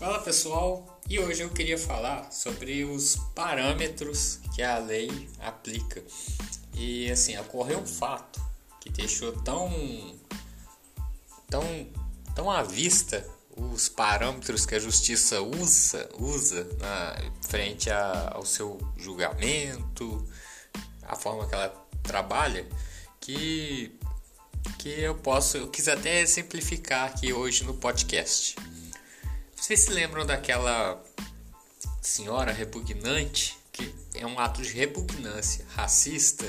Fala pessoal, e hoje eu queria falar sobre os parâmetros que a lei aplica. E assim, ocorreu um fato que deixou tão tão tão à vista os parâmetros que a justiça usa, usa na frente a, ao seu julgamento, a forma que ela trabalha, que que eu posso, eu quis até simplificar aqui hoje no podcast. Vocês se lembram daquela senhora repugnante, que é um ato de repugnância racista,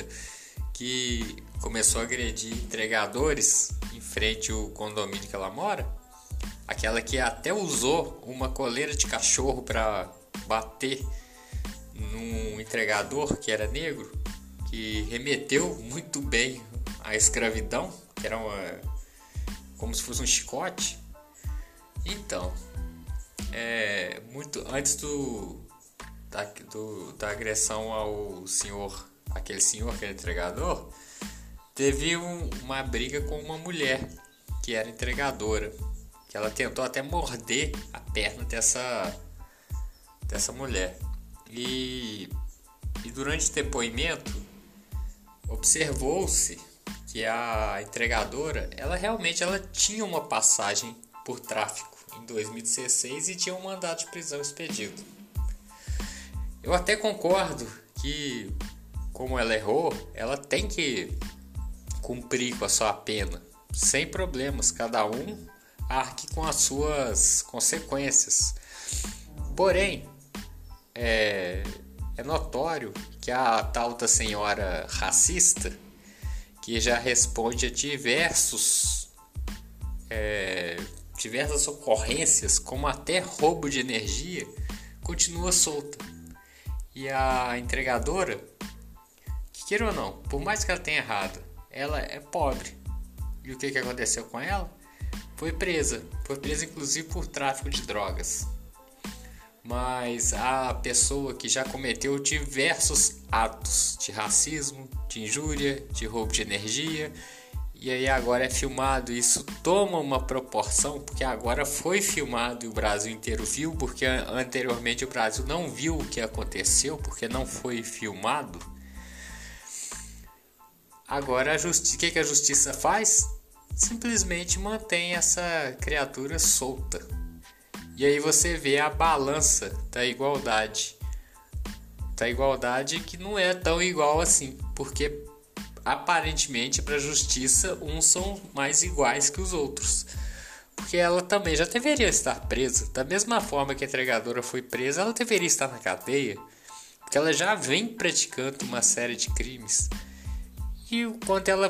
que começou a agredir entregadores em frente ao condomínio que ela mora? Aquela que até usou uma coleira de cachorro para bater num entregador que era negro, que remeteu muito bem à escravidão, que era uma, como se fosse um chicote. Então, é, muito antes do da, do, da agressão ao senhor, aquele senhor, aquele entregador, teve um, uma briga com uma mulher que era entregadora, que ela tentou até morder a perna dessa dessa mulher. E, e durante o depoimento observou-se que a entregadora, ela realmente ela tinha uma passagem por tráfico em 2016 e tinha um mandato de prisão expedido. Eu até concordo que, como ela errou, ela tem que cumprir com a sua pena, sem problemas, cada um arque com as suas consequências. Porém, é, é notório que a tal da senhora racista, que já responde a diversos é, diversas ocorrências, como até roubo de energia, continua solta. E a entregadora, que queira ou não, por mais que ela tenha errado, ela é pobre. E o que, que aconteceu com ela? Foi presa. Foi presa inclusive por tráfico de drogas. Mas a pessoa que já cometeu diversos atos de racismo, de injúria, de roubo de energia e aí agora é filmado, isso toma uma proporção, porque agora foi filmado e o Brasil inteiro viu, porque anteriormente o Brasil não viu o que aconteceu, porque não foi filmado. Agora o que, que a justiça faz? Simplesmente mantém essa criatura solta. E aí você vê a balança da igualdade. Da igualdade que não é tão igual assim, porque aparentemente para a justiça uns são mais iguais que os outros. Porque ela também já deveria estar presa. Da mesma forma que a entregadora foi presa, ela deveria estar na cadeia. Porque ela já vem praticando uma série de crimes. E quando ela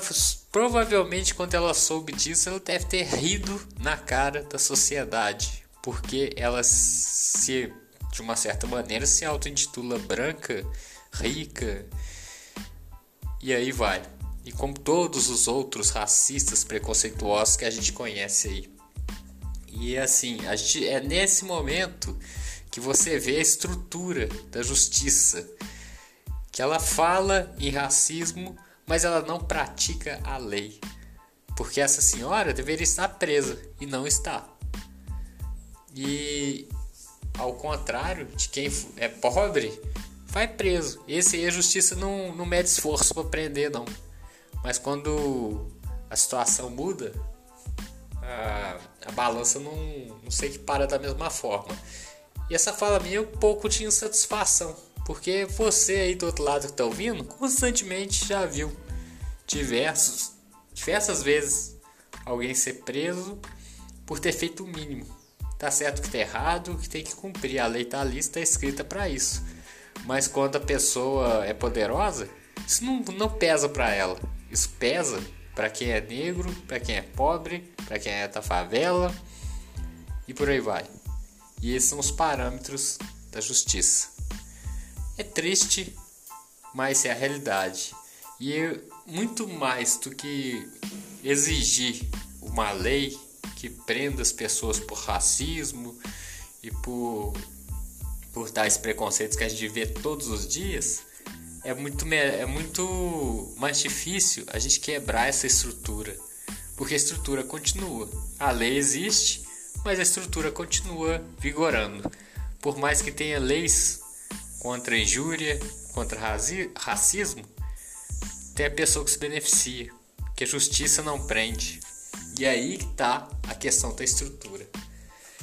provavelmente quando ela soube disso, ela deve ter rido na cara da sociedade, porque ela se de uma certa maneira se auto-intitula branca, rica, e aí vai. E como todos os outros racistas preconceituosos que a gente conhece aí. E assim, a gente, é nesse momento que você vê a estrutura da justiça. Que ela fala em racismo, mas ela não pratica a lei. Porque essa senhora deveria estar presa e não está. E ao contrário de quem é pobre, vai preso. Esse aí a justiça não, não mede esforço para prender, não. Mas quando a situação muda, a, a balança não, não sei que para da mesma forma. E essa fala minha é um pouco de insatisfação, porque você aí do outro lado que está ouvindo, constantemente já viu diversos, diversas vezes alguém ser preso por ter feito o mínimo. Tá certo que tá errado, que tem que cumprir. A lei tá ali, está escrita para isso. Mas quando a pessoa é poderosa, isso não, não pesa para ela. Isso pesa para quem é negro, para quem é pobre, para quem é da favela e por aí vai. E esses são os parâmetros da justiça. É triste, mas é a realidade. E é muito mais do que exigir uma lei que prenda as pessoas por racismo e por por tais preconceitos que a gente vê todos os dias, é muito, é muito mais difícil a gente quebrar essa estrutura. Porque a estrutura continua. A lei existe, mas a estrutura continua vigorando. Por mais que tenha leis contra injúria, contra racismo, tem a pessoa que se beneficia, que a justiça não prende. E aí está a questão da estrutura.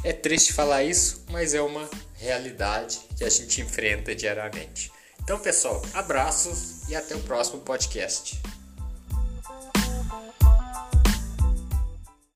É triste falar isso, mas é uma realidade que a gente enfrenta diariamente. Então, pessoal, abraços e até o próximo podcast.